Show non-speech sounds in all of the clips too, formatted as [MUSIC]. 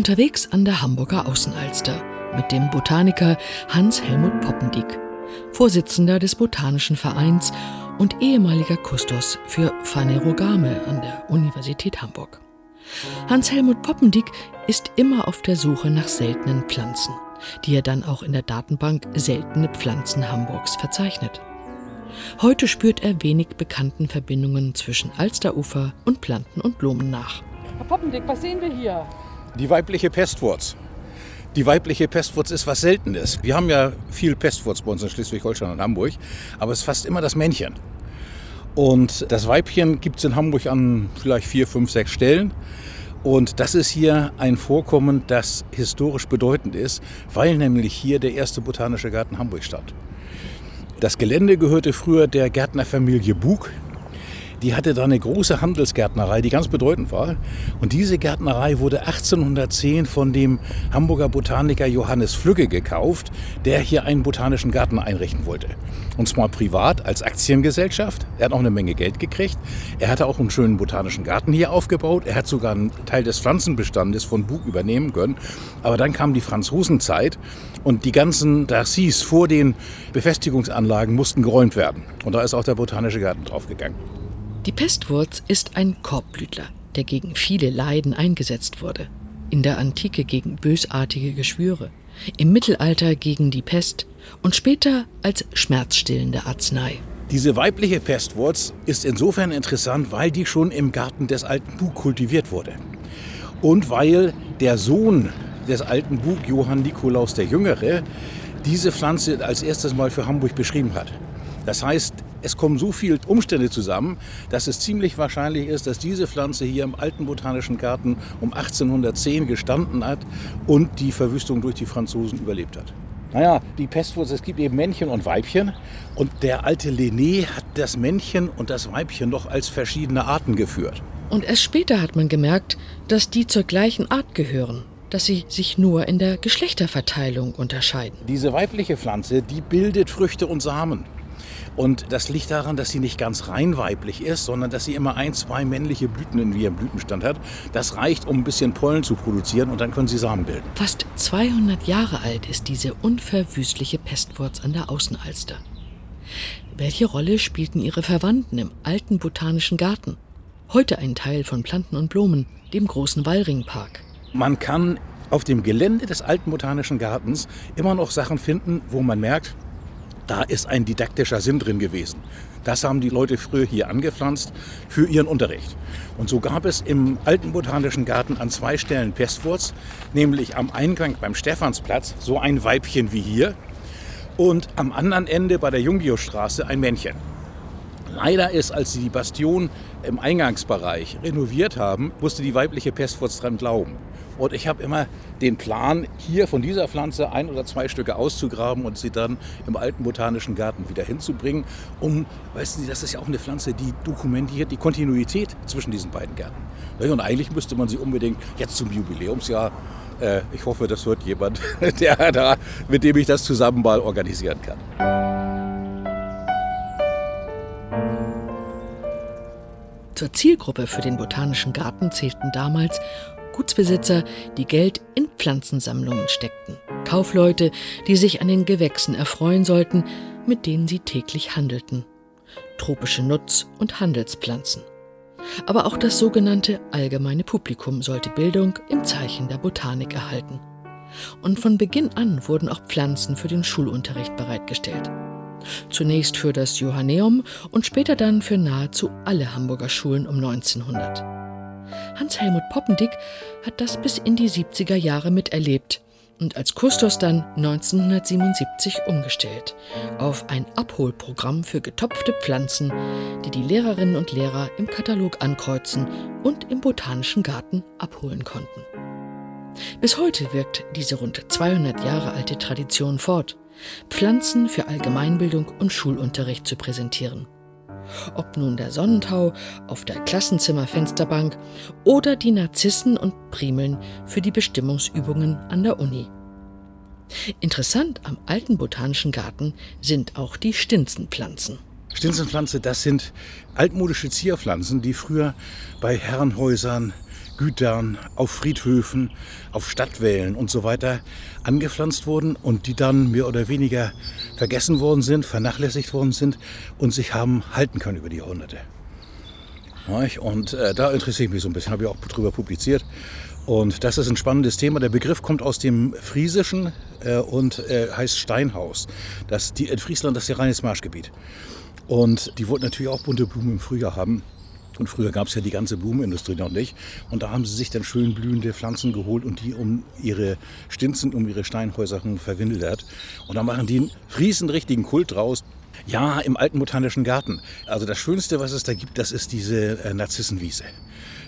Unterwegs an der Hamburger Außenalster mit dem Botaniker Hans-Helmut Poppendick, Vorsitzender des Botanischen Vereins und ehemaliger Kustos für Phanerogame an der Universität Hamburg. Hans-Helmut Poppendick ist immer auf der Suche nach seltenen Pflanzen, die er dann auch in der Datenbank Seltene Pflanzen Hamburgs verzeichnet. Heute spürt er wenig bekannten Verbindungen zwischen Alsterufer und Planten und Blumen nach. Herr Poppendick, was sehen wir hier? Die weibliche Pestwurz. Die weibliche Pestwurz ist was Seltenes. Wir haben ja viel Pestwurz bei uns in Schleswig-Holstein und Hamburg, aber es ist fast immer das Männchen. Und das Weibchen gibt es in Hamburg an vielleicht vier, fünf, sechs Stellen. Und das ist hier ein Vorkommen, das historisch bedeutend ist, weil nämlich hier der erste botanische Garten Hamburg stand. Das Gelände gehörte früher der Gärtnerfamilie Bug. Die hatte da eine große Handelsgärtnerei, die ganz bedeutend war. Und diese Gärtnerei wurde 1810 von dem Hamburger Botaniker Johannes Flügge gekauft, der hier einen botanischen Garten einrichten wollte. Und zwar privat als Aktiengesellschaft. Er hat auch eine Menge Geld gekriegt. Er hatte auch einen schönen botanischen Garten hier aufgebaut. Er hat sogar einen Teil des Pflanzenbestandes von Bug übernehmen können. Aber dann kam die Franzosenzeit und die ganzen Darcys vor den Befestigungsanlagen mussten geräumt werden. Und da ist auch der botanische Garten draufgegangen. Die Pestwurz ist ein Korbblütler, der gegen viele Leiden eingesetzt wurde. In der Antike gegen bösartige Geschwüre, im Mittelalter gegen die Pest und später als schmerzstillende Arznei. Diese weibliche Pestwurz ist insofern interessant, weil die schon im Garten des alten Bug kultiviert wurde. Und weil der Sohn des alten Bug, Johann Nikolaus der Jüngere, diese Pflanze als erstes Mal für Hamburg beschrieben hat. Das heißt, es kommen so viele Umstände zusammen, dass es ziemlich wahrscheinlich ist, dass diese Pflanze hier im alten Botanischen Garten um 1810 gestanden hat und die Verwüstung durch die Franzosen überlebt hat. Naja, die Pestwurzel, es gibt eben Männchen und Weibchen. Und der alte Linné hat das Männchen und das Weibchen noch als verschiedene Arten geführt. Und erst später hat man gemerkt, dass die zur gleichen Art gehören, dass sie sich nur in der Geschlechterverteilung unterscheiden. Diese weibliche Pflanze, die bildet Früchte und Samen. Und das liegt daran, dass sie nicht ganz rein weiblich ist, sondern dass sie immer ein, zwei männliche Blüten in ihrem Blütenstand hat. Das reicht, um ein bisschen Pollen zu produzieren und dann können sie Samen bilden. Fast 200 Jahre alt ist diese unverwüstliche Pestwurz an der Außenalster. Welche Rolle spielten ihre Verwandten im alten botanischen Garten? Heute ein Teil von Planten und Blumen, dem großen Wallringpark. Man kann auf dem Gelände des alten botanischen Gartens immer noch Sachen finden, wo man merkt, da ist ein didaktischer Sinn drin gewesen. Das haben die Leute früher hier angepflanzt für ihren Unterricht. Und so gab es im alten botanischen Garten an zwei Stellen Pestwurz, nämlich am Eingang beim Stephansplatz so ein Weibchen wie hier und am anderen Ende bei der Jungbiostraße ein Männchen. Leider ist, als sie die Bastion im Eingangsbereich renoviert haben, musste die weibliche Pestwurz dran glauben. Und ich habe immer den Plan, hier von dieser Pflanze ein oder zwei Stücke auszugraben und sie dann im alten botanischen Garten wieder hinzubringen, um, weißt du, das ist ja auch eine Pflanze, die dokumentiert die Kontinuität zwischen diesen beiden Gärten. Und eigentlich müsste man sie unbedingt jetzt zum Jubiläumsjahr äh, ich hoffe, das wird jemand, [LAUGHS] der da, mit dem ich das zusammen mal organisieren kann. Zur Zielgruppe für den Botanischen Garten zählten damals Gutsbesitzer, die Geld in Pflanzensammlungen steckten. Kaufleute, die sich an den Gewächsen erfreuen sollten, mit denen sie täglich handelten. Tropische Nutz- und Handelspflanzen. Aber auch das sogenannte allgemeine Publikum sollte Bildung im Zeichen der Botanik erhalten. Und von Beginn an wurden auch Pflanzen für den Schulunterricht bereitgestellt. Zunächst für das Johanneum und später dann für nahezu alle Hamburger Schulen um 1900. Hans-Helmut Poppendick hat das bis in die 70er Jahre miterlebt und als Kustos dann 1977 umgestellt auf ein Abholprogramm für getopfte Pflanzen, die die Lehrerinnen und Lehrer im Katalog ankreuzen und im Botanischen Garten abholen konnten. Bis heute wirkt diese rund 200 Jahre alte Tradition fort, Pflanzen für Allgemeinbildung und Schulunterricht zu präsentieren ob nun der Sonnentau auf der Klassenzimmerfensterbank oder die Narzissen und Primeln für die Bestimmungsübungen an der Uni. Interessant am alten botanischen Garten sind auch die Stinzenpflanzen. Stinzenpflanze, das sind altmodische Zierpflanzen, die früher bei Herrenhäusern Gütern, auf Friedhöfen, auf Stadtwällen und so weiter angepflanzt wurden und die dann mehr oder weniger vergessen worden sind, vernachlässigt worden sind und sich haben halten können über die Jahrhunderte. Und äh, da interessiere ich mich so ein bisschen, habe ich auch drüber publiziert. Und das ist ein spannendes Thema. Der Begriff kommt aus dem Friesischen äh, und äh, heißt Steinhaus. Das, die, in Friesland das ist ja reines Marschgebiet. Und die wollten natürlich auch bunte Blumen im Frühjahr haben. Und früher gab es ja die ganze Blumenindustrie noch nicht. Und da haben sie sich dann schön blühende Pflanzen geholt und die um ihre Stinzen, um ihre Steinhäuser verwildert. Und da machen die einen riesen richtigen Kult draus. Ja, im alten botanischen Garten. Also das Schönste, was es da gibt, das ist diese äh, Narzissenwiese.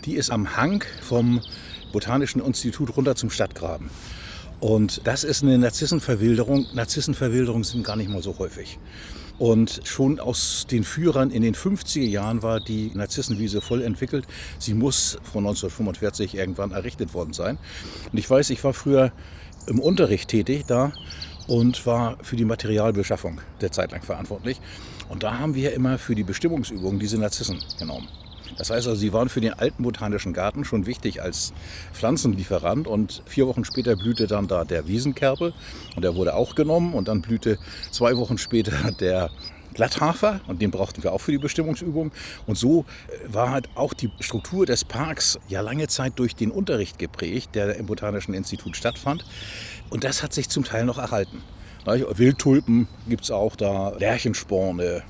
Die ist am Hang vom Botanischen Institut runter zum Stadtgraben. Und das ist eine Narzissenverwilderung. Narzissenverwilderungen sind gar nicht mal so häufig. Und schon aus den Führern in den 50er Jahren war die Narzissenwiese voll entwickelt. Sie muss von 1945 irgendwann errichtet worden sein. Und ich weiß, ich war früher im Unterricht tätig da und war für die Materialbeschaffung der Zeit lang verantwortlich. Und da haben wir immer für die Bestimmungsübungen diese Narzissen genommen. Das heißt also, sie waren für den alten botanischen Garten schon wichtig als Pflanzenlieferant und vier Wochen später blühte dann da der Wiesenkerpel und der wurde auch genommen und dann blühte zwei Wochen später [LAUGHS] der Glatthafer und den brauchten wir auch für die Bestimmungsübung. Und so äh, war halt auch die Struktur des Parks ja lange Zeit durch den Unterricht geprägt, der im Botanischen Institut stattfand. Und das hat sich zum Teil noch erhalten. Wildtulpen gibt es auch da, Lärchensporne,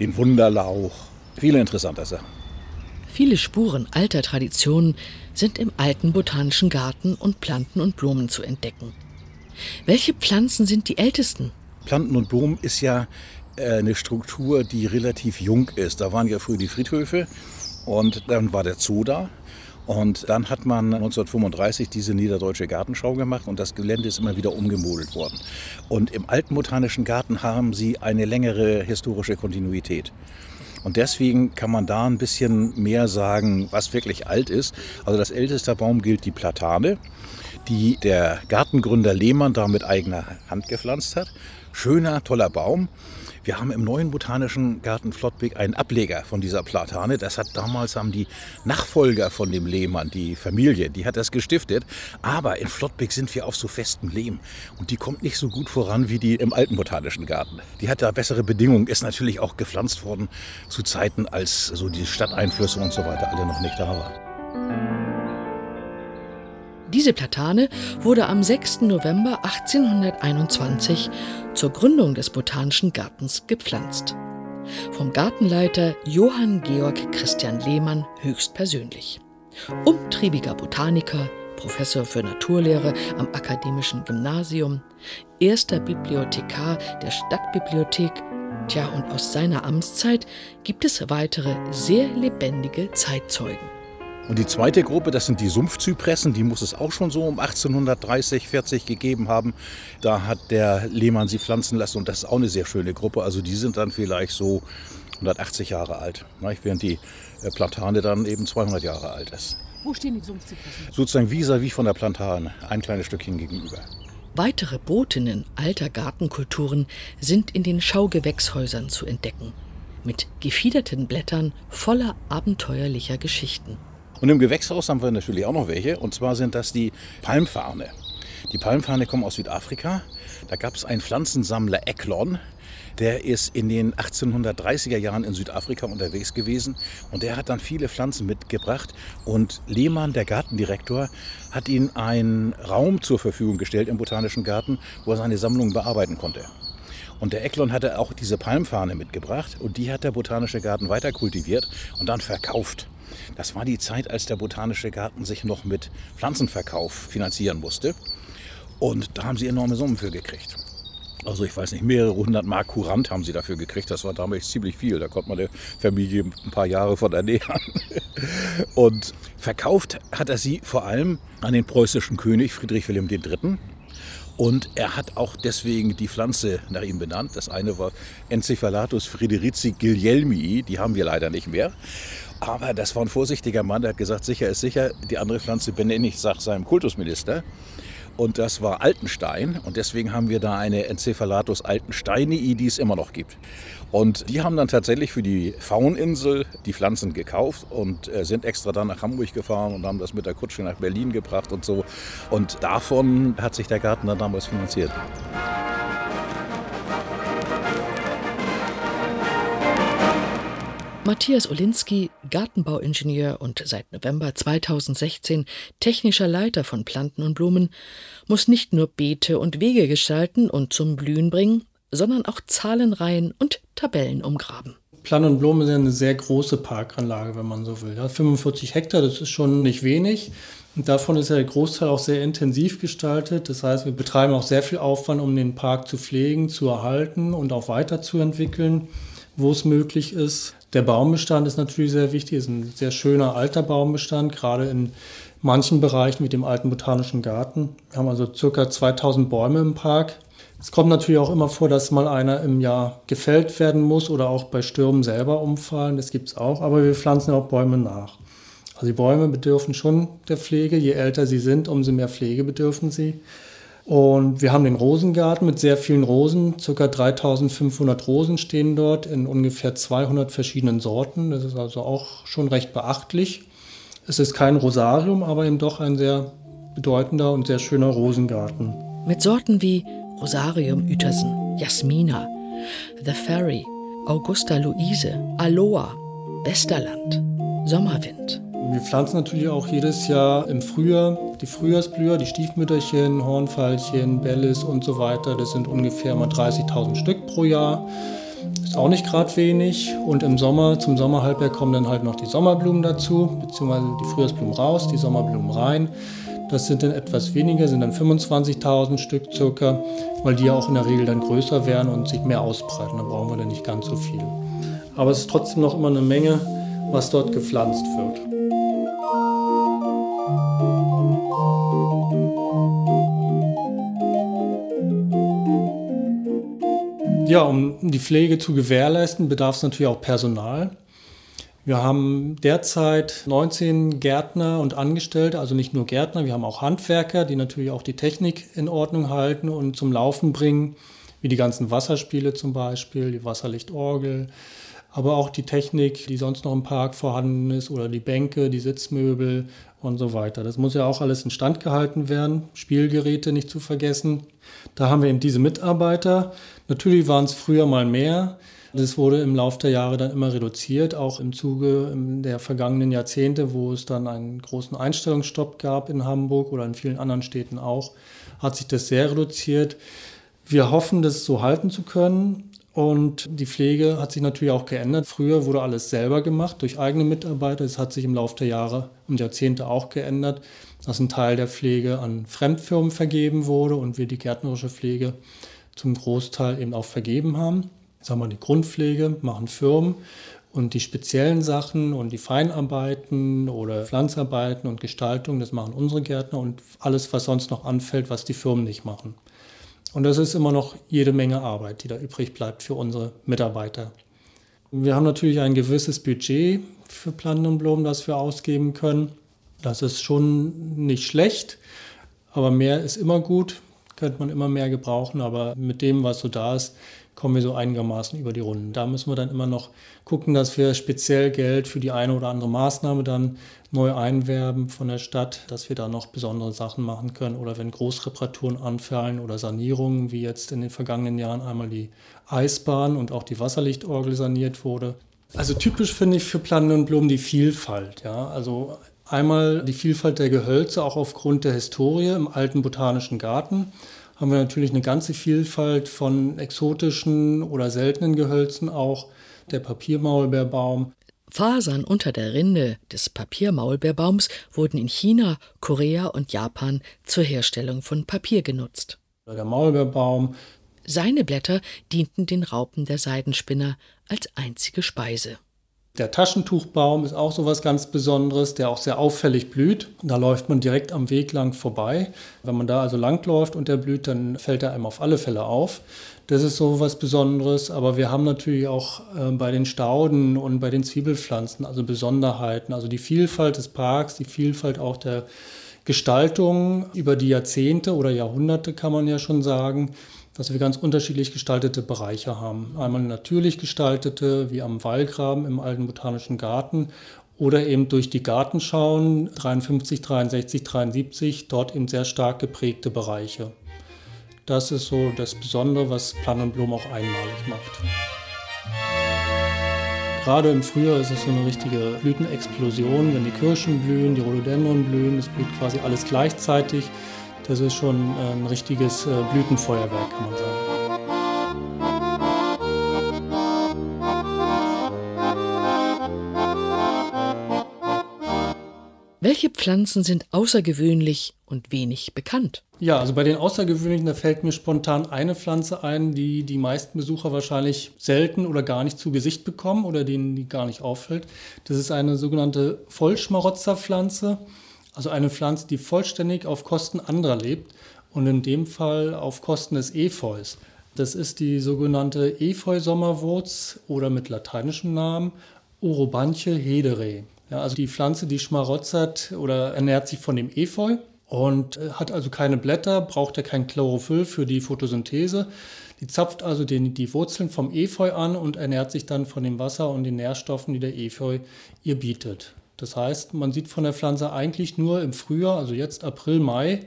den Wunderlauch, viele interessante Sachen. Viele Spuren alter Traditionen sind im alten botanischen Garten und Planten und Blumen zu entdecken. Welche Pflanzen sind die ältesten? Planten und Blumen ist ja äh, eine Struktur, die relativ jung ist. Da waren ja früher die Friedhöfe und dann war der Zoo da. Und dann hat man 1935 diese Niederdeutsche Gartenschau gemacht und das Gelände ist immer wieder umgemodelt worden. Und im alten Botanischen Garten haben sie eine längere historische Kontinuität. Und deswegen kann man da ein bisschen mehr sagen, was wirklich alt ist. Also das älteste Baum gilt die Platane, die der Gartengründer Lehmann da mit eigener Hand gepflanzt hat. Schöner, toller Baum. Wir haben im neuen Botanischen Garten Flottbek einen Ableger von dieser Platane. Das hat damals haben die Nachfolger von dem Lehmann, die Familie, die hat das gestiftet. Aber in Flottbek sind wir auf so festem Lehm und die kommt nicht so gut voran wie die im alten Botanischen Garten. Die hat da bessere Bedingungen, ist natürlich auch gepflanzt worden zu Zeiten, als so die Stadteinflüsse und so weiter alle noch nicht da waren. Diese Platane wurde am 6. November 1821 zur Gründung des Botanischen Gartens gepflanzt. Vom Gartenleiter Johann Georg Christian Lehmann höchstpersönlich. Umtriebiger Botaniker, Professor für Naturlehre am Akademischen Gymnasium, erster Bibliothekar der Stadtbibliothek, tja, und aus seiner Amtszeit gibt es weitere sehr lebendige Zeitzeugen. Und die zweite Gruppe, das sind die Sumpfzypressen, die muss es auch schon so um 1830, 40 gegeben haben. Da hat der Lehmann sie pflanzen lassen und das ist auch eine sehr schöne Gruppe. Also die sind dann vielleicht so 180 Jahre alt, während die äh, Plantane dann eben 200 Jahre alt ist. Wo stehen die Sumpfzypressen? Sozusagen vis-à-vis von der Plantane, ein kleines Stückchen gegenüber. Weitere Botinnen alter Gartenkulturen sind in den Schaugewächshäusern zu entdecken. Mit gefiederten Blättern voller abenteuerlicher Geschichten. Und im Gewächshaus haben wir natürlich auch noch welche. Und zwar sind das die Palmfarne. Die Palmfarne kommen aus Südafrika. Da gab es einen Pflanzensammler Eklon. Der ist in den 1830er Jahren in Südafrika unterwegs gewesen und der hat dann viele Pflanzen mitgebracht. Und Lehmann, der Gartendirektor, hat ihm einen Raum zur Verfügung gestellt im Botanischen Garten, wo er seine Sammlung bearbeiten konnte. Und der Eklon hatte auch diese Palmfahne mitgebracht und die hat der Botanische Garten weiter kultiviert und dann verkauft. Das war die Zeit, als der Botanische Garten sich noch mit Pflanzenverkauf finanzieren musste. Und da haben sie enorme Summen für gekriegt. Also ich weiß nicht, mehrere hundert Mark Kurant haben sie dafür gekriegt. Das war damals ziemlich viel. Da konnte man der Familie ein paar Jahre von ernähren. [LAUGHS] Und verkauft hat er sie vor allem an den preußischen König Friedrich Wilhelm III. Und er hat auch deswegen die Pflanze nach ihm benannt. Das eine war Encephalatus friderici guilhelmii, die haben wir leider nicht mehr. Aber das war ein vorsichtiger Mann, der hat gesagt, sicher ist sicher, die andere Pflanze benenne ich nach seinem Kultusminister. und das war Altenstein und deswegen haben wir da eine Encephalatus altensteinii, die es immer noch gibt. Und die haben dann tatsächlich für die Fauninsel die Pflanzen gekauft und äh, sind extra dann nach Hamburg gefahren und haben das mit der Kutsche nach Berlin gebracht und so. Und davon hat sich der Garten dann damals finanziert. Matthias Olinski, Gartenbauingenieur und seit November 2016 technischer Leiter von Planten und Blumen, muss nicht nur Beete und Wege gestalten und zum Blühen bringen, sondern auch Zahlenreihen und Tabellen umgraben. Plan und Blumen ist eine sehr große Parkanlage, wenn man so will. Ja, 45 Hektar, das ist schon nicht wenig. Und davon ist ja der Großteil auch sehr intensiv gestaltet. Das heißt, wir betreiben auch sehr viel Aufwand, um den Park zu pflegen, zu erhalten und auch weiterzuentwickeln, wo es möglich ist. Der Baumbestand ist natürlich sehr wichtig, ist ein sehr schöner alter Baumbestand, gerade in manchen Bereichen mit dem alten botanischen Garten. Wir haben also circa 2000 Bäume im Park. Es kommt natürlich auch immer vor, dass mal einer im Jahr gefällt werden muss oder auch bei Stürmen selber umfallen. Das gibt es auch, aber wir pflanzen auch Bäume nach. Also die Bäume bedürfen schon der Pflege. Je älter sie sind, umso mehr Pflege bedürfen sie. Und wir haben den Rosengarten mit sehr vielen Rosen. Circa 3500 Rosen stehen dort in ungefähr 200 verschiedenen Sorten. Das ist also auch schon recht beachtlich. Es ist kein Rosarium, aber eben doch ein sehr bedeutender und sehr schöner Rosengarten. Mit Sorten wie Rosarium Uetersen, Jasmina, The Fairy, Augusta Luise, Aloha, Westerland, Sommerwind. Wir pflanzen natürlich auch jedes Jahr im Frühjahr die Frühjahrsblüher, die Stiefmütterchen, Hornfeilchen, Bellis und so weiter. Das sind ungefähr mal 30.000 Stück pro Jahr. Ist auch nicht gerade wenig. Und im Sommer, zum Sommerhalbjahr kommen dann halt noch die Sommerblumen dazu, beziehungsweise die Frühjahrsblumen raus, die Sommerblumen rein. Das sind dann etwas weniger, sind dann 25.000 Stück circa, weil die ja auch in der Regel dann größer werden und sich mehr ausbreiten. Da brauchen wir dann nicht ganz so viel. Aber es ist trotzdem noch immer eine Menge, was dort gepflanzt wird. Ja, um die Pflege zu gewährleisten, bedarf es natürlich auch Personal. Wir haben derzeit 19 Gärtner und Angestellte, also nicht nur Gärtner, wir haben auch Handwerker, die natürlich auch die Technik in Ordnung halten und zum Laufen bringen, wie die ganzen Wasserspiele zum Beispiel, die Wasserlichtorgel, aber auch die Technik, die sonst noch im Park vorhanden ist oder die Bänke, die Sitzmöbel und so weiter. Das muss ja auch alles instand gehalten werden, Spielgeräte nicht zu vergessen. Da haben wir eben diese Mitarbeiter. Natürlich waren es früher mal mehr. Das wurde im Laufe der Jahre dann immer reduziert, auch im Zuge der vergangenen Jahrzehnte, wo es dann einen großen Einstellungsstopp gab in Hamburg oder in vielen anderen Städten auch, hat sich das sehr reduziert. Wir hoffen, das so halten zu können. Und die Pflege hat sich natürlich auch geändert. Früher wurde alles selber gemacht durch eigene Mitarbeiter. Das hat sich im Laufe der Jahre und Jahrzehnte auch geändert, dass ein Teil der Pflege an Fremdfirmen vergeben wurde und wir die gärtnerische Pflege zum Großteil eben auch vergeben haben. Sagen wir, die Grundpflege machen Firmen und die speziellen Sachen und die Feinarbeiten oder Pflanzarbeiten und Gestaltung, das machen unsere Gärtner und alles, was sonst noch anfällt, was die Firmen nicht machen. Und das ist immer noch jede Menge Arbeit, die da übrig bleibt für unsere Mitarbeiter. Wir haben natürlich ein gewisses Budget für Planten und Blumen, das wir ausgeben können. Das ist schon nicht schlecht, aber mehr ist immer gut, könnte man immer mehr gebrauchen, aber mit dem, was so da ist, kommen wir so einigermaßen über die Runden. Da müssen wir dann immer noch gucken, dass wir speziell Geld für die eine oder andere Maßnahme dann neu einwerben von der Stadt, dass wir da noch besondere Sachen machen können oder wenn Großreparaturen anfallen oder Sanierungen, wie jetzt in den vergangenen Jahren einmal die Eisbahn und auch die Wasserlichtorgel saniert wurde. Also typisch finde ich für Planen und Blumen die Vielfalt. Ja? Also einmal die Vielfalt der Gehölze, auch aufgrund der Historie im alten botanischen Garten haben wir natürlich eine ganze Vielfalt von exotischen oder seltenen Gehölzen, auch der Papiermaulbeerbaum. Fasern unter der Rinde des Papiermaulbeerbaums wurden in China, Korea und Japan zur Herstellung von Papier genutzt. Der Maulbeerbaum. Seine Blätter dienten den Raupen der Seidenspinner als einzige Speise. Der Taschentuchbaum ist auch so was ganz Besonderes, der auch sehr auffällig blüht. Da läuft man direkt am Weg lang vorbei. Wenn man da also langläuft und der blüht, dann fällt er einem auf alle Fälle auf. Das ist so was Besonderes. Aber wir haben natürlich auch äh, bei den Stauden und bei den Zwiebelpflanzen also Besonderheiten. Also die Vielfalt des Parks, die Vielfalt auch der Gestaltung über die Jahrzehnte oder Jahrhunderte kann man ja schon sagen, dass wir ganz unterschiedlich gestaltete Bereiche haben. Einmal natürlich gestaltete, wie am Wallgraben im alten Botanischen Garten oder eben durch die Gartenschauen 53, 63, 73, dort eben sehr stark geprägte Bereiche. Das ist so das Besondere, was Plan und Blum auch einmalig macht. Gerade im Frühjahr ist es so eine richtige Blütenexplosion, wenn die Kirschen blühen, die Rhododendron blühen, es blüht quasi alles gleichzeitig. Das ist schon äh, ein richtiges äh, Blütenfeuerwerk, kann man sagen. Welche Pflanzen sind außergewöhnlich und wenig bekannt? Ja, also bei den Außergewöhnlichen, da fällt mir spontan eine Pflanze ein, die die meisten Besucher wahrscheinlich selten oder gar nicht zu Gesicht bekommen oder denen die gar nicht auffällt. Das ist eine sogenannte Vollschmarotzerpflanze, also eine Pflanze, die vollständig auf Kosten anderer lebt und in dem Fall auf Kosten des Efeus. Das ist die sogenannte Efeu-Sommerwurz oder mit lateinischem Namen Orobanche hederae. Ja, also die Pflanze, die schmarotzert oder ernährt sich von dem Efeu und äh, hat also keine Blätter, braucht ja kein Chlorophyll für die Photosynthese. Die zapft also den, die Wurzeln vom Efeu an und ernährt sich dann von dem Wasser und den Nährstoffen, die der Efeu ihr bietet. Das heißt, man sieht von der Pflanze eigentlich nur im Frühjahr, also jetzt April, Mai,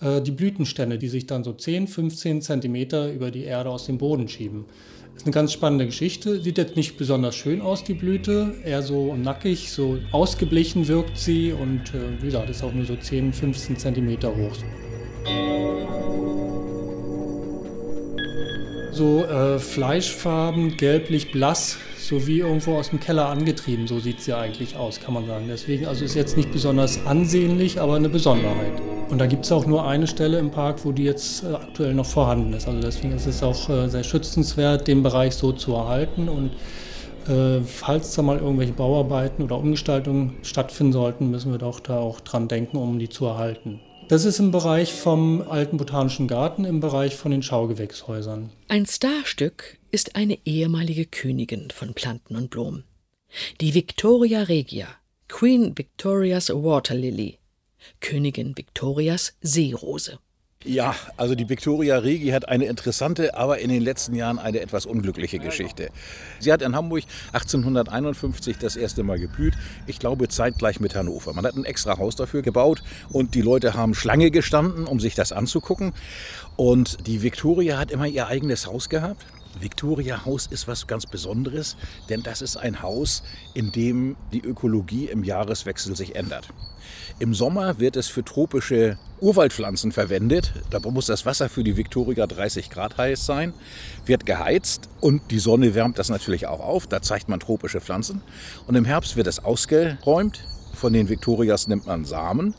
äh, die Blütenstände, die sich dann so 10, 15 Zentimeter über die Erde aus dem Boden schieben. Ist eine ganz spannende Geschichte. Sieht jetzt nicht besonders schön aus, die Blüte. Eher so nackig, so ausgeblichen wirkt sie und äh, wie gesagt, ist auch nur so 10, 15 Zentimeter hoch. So äh, Fleischfarben, gelblich blass, so wie irgendwo aus dem Keller angetrieben. So sieht sie eigentlich aus, kann man sagen. Deswegen, also ist jetzt nicht besonders ansehnlich, aber eine Besonderheit. Und da gibt es auch nur eine Stelle im Park, wo die jetzt äh, aktuell noch vorhanden ist. Also deswegen ist es auch äh, sehr schützenswert, den Bereich so zu erhalten. Und äh, falls da mal irgendwelche Bauarbeiten oder Umgestaltungen stattfinden sollten, müssen wir doch da auch dran denken, um die zu erhalten. Das ist im Bereich vom alten botanischen Garten, im Bereich von den Schaugewächshäusern. Ein Starstück ist eine ehemalige Königin von Planten und Blumen. Die Victoria Regia, Queen Victoria's Water Lily, Königin Victorias Seerose. Ja, also die Victoria Regi hat eine interessante, aber in den letzten Jahren eine etwas unglückliche Geschichte. Sie hat in Hamburg 1851 das erste Mal geblüht, ich glaube zeitgleich mit Hannover. Man hat ein extra Haus dafür gebaut und die Leute haben Schlange gestanden, um sich das anzugucken. Und die Victoria hat immer ihr eigenes Haus gehabt. Victoria Haus ist was ganz Besonderes, denn das ist ein Haus, in dem die Ökologie im Jahreswechsel sich ändert. Im Sommer wird es für tropische Urwaldpflanzen verwendet. Da muss das Wasser für die Victoria 30 Grad heiß sein, wird geheizt und die Sonne wärmt das natürlich auch auf. Da zeigt man tropische Pflanzen. Und im Herbst wird es ausgeräumt. Von den Victorias nimmt man Samen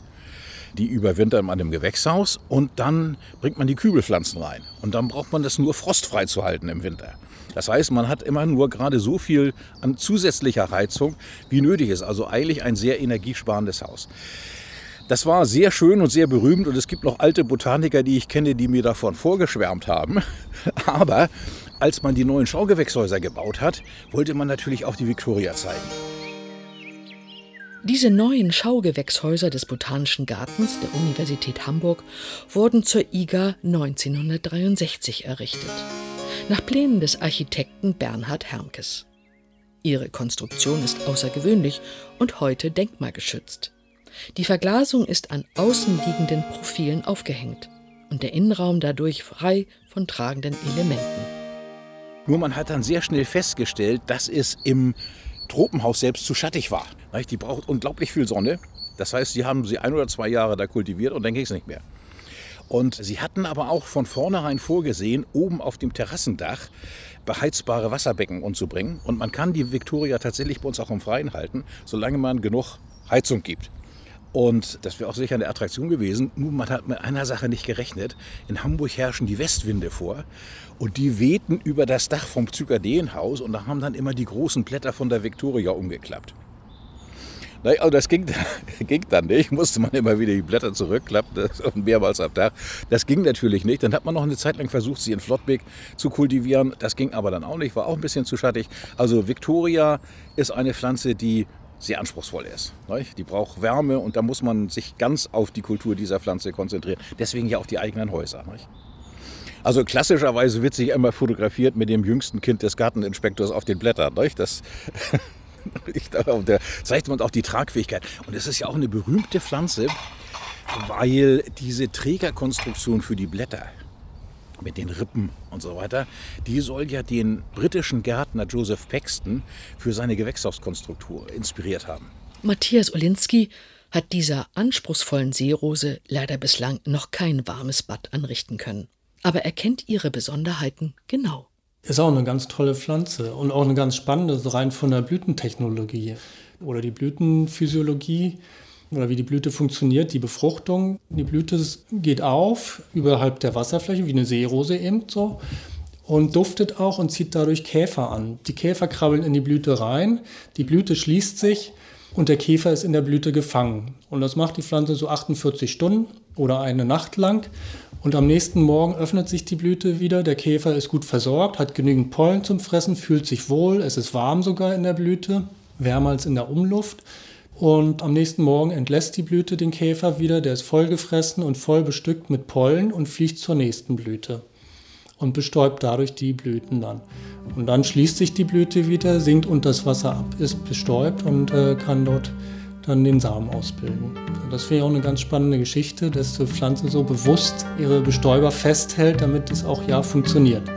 die überwintern in einem Gewächshaus und dann bringt man die Kübelpflanzen rein. Und dann braucht man das nur frostfrei zu halten im Winter. Das heißt, man hat immer nur gerade so viel an zusätzlicher Heizung, wie nötig ist. Also eigentlich ein sehr energiesparendes Haus. Das war sehr schön und sehr berühmt und es gibt noch alte Botaniker, die ich kenne, die mir davon vorgeschwärmt haben. [LAUGHS] Aber als man die neuen Schaugewächshäuser gebaut hat, wollte man natürlich auch die Victoria zeigen. Diese neuen Schaugewächshäuser des Botanischen Gartens der Universität Hamburg wurden zur IGA 1963 errichtet, nach Plänen des Architekten Bernhard Hermkes. Ihre Konstruktion ist außergewöhnlich und heute denkmalgeschützt. Die Verglasung ist an außenliegenden Profilen aufgehängt und der Innenraum dadurch frei von tragenden Elementen. Nur man hat dann sehr schnell festgestellt, dass es im Tropenhaus selbst zu schattig war. Die braucht unglaublich viel Sonne. Das heißt, sie haben sie ein oder zwei Jahre da kultiviert und dann ging es nicht mehr. Und sie hatten aber auch von vornherein vorgesehen, oben auf dem Terrassendach beheizbare Wasserbecken unterzubringen. Und man kann die Victoria tatsächlich bei uns auch im Freien halten, solange man genug Heizung gibt. Und das wäre auch sicher eine Attraktion gewesen. Nur man hat mit einer Sache nicht gerechnet. In Hamburg herrschen die Westwinde vor. Und die wehten über das Dach vom Zykadeenhaus und da haben dann immer die großen Blätter von der Victoria umgeklappt. Also das ging, [LAUGHS] ging dann nicht, musste man immer wieder die Blätter zurückklappen und mehrmals am Tag. Das ging natürlich nicht. Dann hat man noch eine Zeit lang versucht, sie in Flottbeck zu kultivieren. Das ging aber dann auch nicht, war auch ein bisschen zu schattig. Also Victoria ist eine Pflanze, die sehr anspruchsvoll ist. Die braucht Wärme und da muss man sich ganz auf die Kultur dieser Pflanze konzentrieren. Deswegen ja auch die eigenen Häuser. Also klassischerweise wird sich immer fotografiert mit dem jüngsten Kind des Garteninspektors auf den Blättern. Das [LAUGHS] zeigt man auch die Tragfähigkeit. Und es ist ja auch eine berühmte Pflanze, weil diese Trägerkonstruktion für die Blätter mit den Rippen und so weiter, die soll ja den britischen Gärtner Joseph Paxton für seine Gewächshauskonstruktur inspiriert haben. Matthias Olinski hat dieser anspruchsvollen Seerose leider bislang noch kein warmes Bad anrichten können. Aber er kennt ihre Besonderheiten genau. Ist auch eine ganz tolle Pflanze und auch eine ganz spannende, rein von der Blütentechnologie oder die Blütenphysiologie oder wie die Blüte funktioniert, die Befruchtung. Die Blüte geht auf überhalb der Wasserfläche, wie eine Seerose eben so, und duftet auch und zieht dadurch Käfer an. Die Käfer krabbeln in die Blüte rein, die Blüte schließt sich und der Käfer ist in der Blüte gefangen. Und das macht die Pflanze so 48 Stunden oder eine Nacht lang. Und am nächsten Morgen öffnet sich die Blüte wieder. Der Käfer ist gut versorgt, hat genügend Pollen zum Fressen, fühlt sich wohl. Es ist warm sogar in der Blüte, wärmer als in der Umluft. Und am nächsten Morgen entlässt die Blüte den Käfer wieder, der ist vollgefressen und voll bestückt mit Pollen und fliegt zur nächsten Blüte und bestäubt dadurch die Blüten dann. Und dann schließt sich die Blüte wieder, sinkt unter das Wasser ab, ist bestäubt und äh, kann dort dann den Samen ausbilden. Und das finde ich auch eine ganz spannende Geschichte, dass die Pflanze so bewusst ihre Bestäuber festhält, damit es auch ja funktioniert.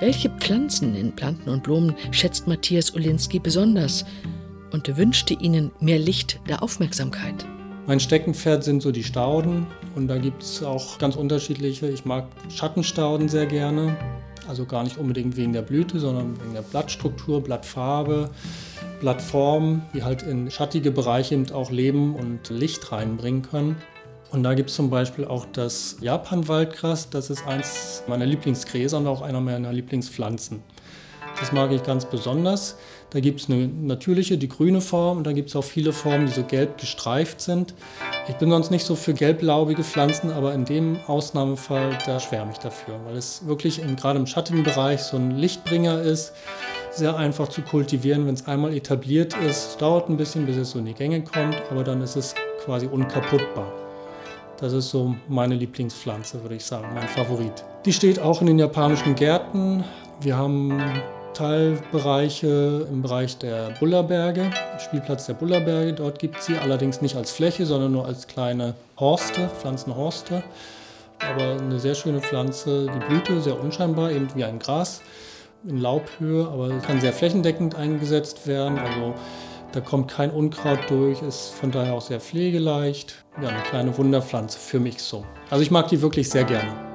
Welche Pflanzen in Planten und Blumen schätzt Matthias Olinski besonders und wünschte ihnen mehr Licht der Aufmerksamkeit? Mein Steckenpferd sind so die Stauden und da gibt es auch ganz unterschiedliche. Ich mag Schattenstauden sehr gerne, also gar nicht unbedingt wegen der Blüte, sondern wegen der Blattstruktur, Blattfarbe, Blattform, die halt in schattige Bereiche eben auch Leben und Licht reinbringen können. Und da gibt es zum Beispiel auch das Japan-Waldgras. Das ist eins meiner Lieblingsgräser und auch einer meiner Lieblingspflanzen. Das mag ich ganz besonders. Da gibt es eine natürliche, die grüne Form und dann gibt es auch viele Formen, die so gelb gestreift sind. Ich bin sonst nicht so für gelblaubige Pflanzen, aber in dem Ausnahmefall, da schwärme ich dafür, weil es wirklich im, gerade im schattigen Bereich so ein Lichtbringer ist, sehr einfach zu kultivieren, wenn es einmal etabliert ist. Es dauert ein bisschen, bis es so in die Gänge kommt, aber dann ist es quasi unkaputtbar. Das ist so meine Lieblingspflanze, würde ich sagen, mein Favorit. Die steht auch in den japanischen Gärten. Wir haben Teilbereiche im Bereich der Bullerberge, Spielplatz der Bullerberge. Dort gibt sie allerdings nicht als Fläche, sondern nur als kleine Horste, Pflanzenhorste. Aber eine sehr schöne Pflanze, die Blüte sehr unscheinbar, eben wie ein Gras in Laubhöhe, aber kann sehr flächendeckend eingesetzt werden. Also da kommt kein Unkraut durch, ist von daher auch sehr pflegeleicht. Ja, eine kleine Wunderpflanze für mich so. Also ich mag die wirklich sehr gerne.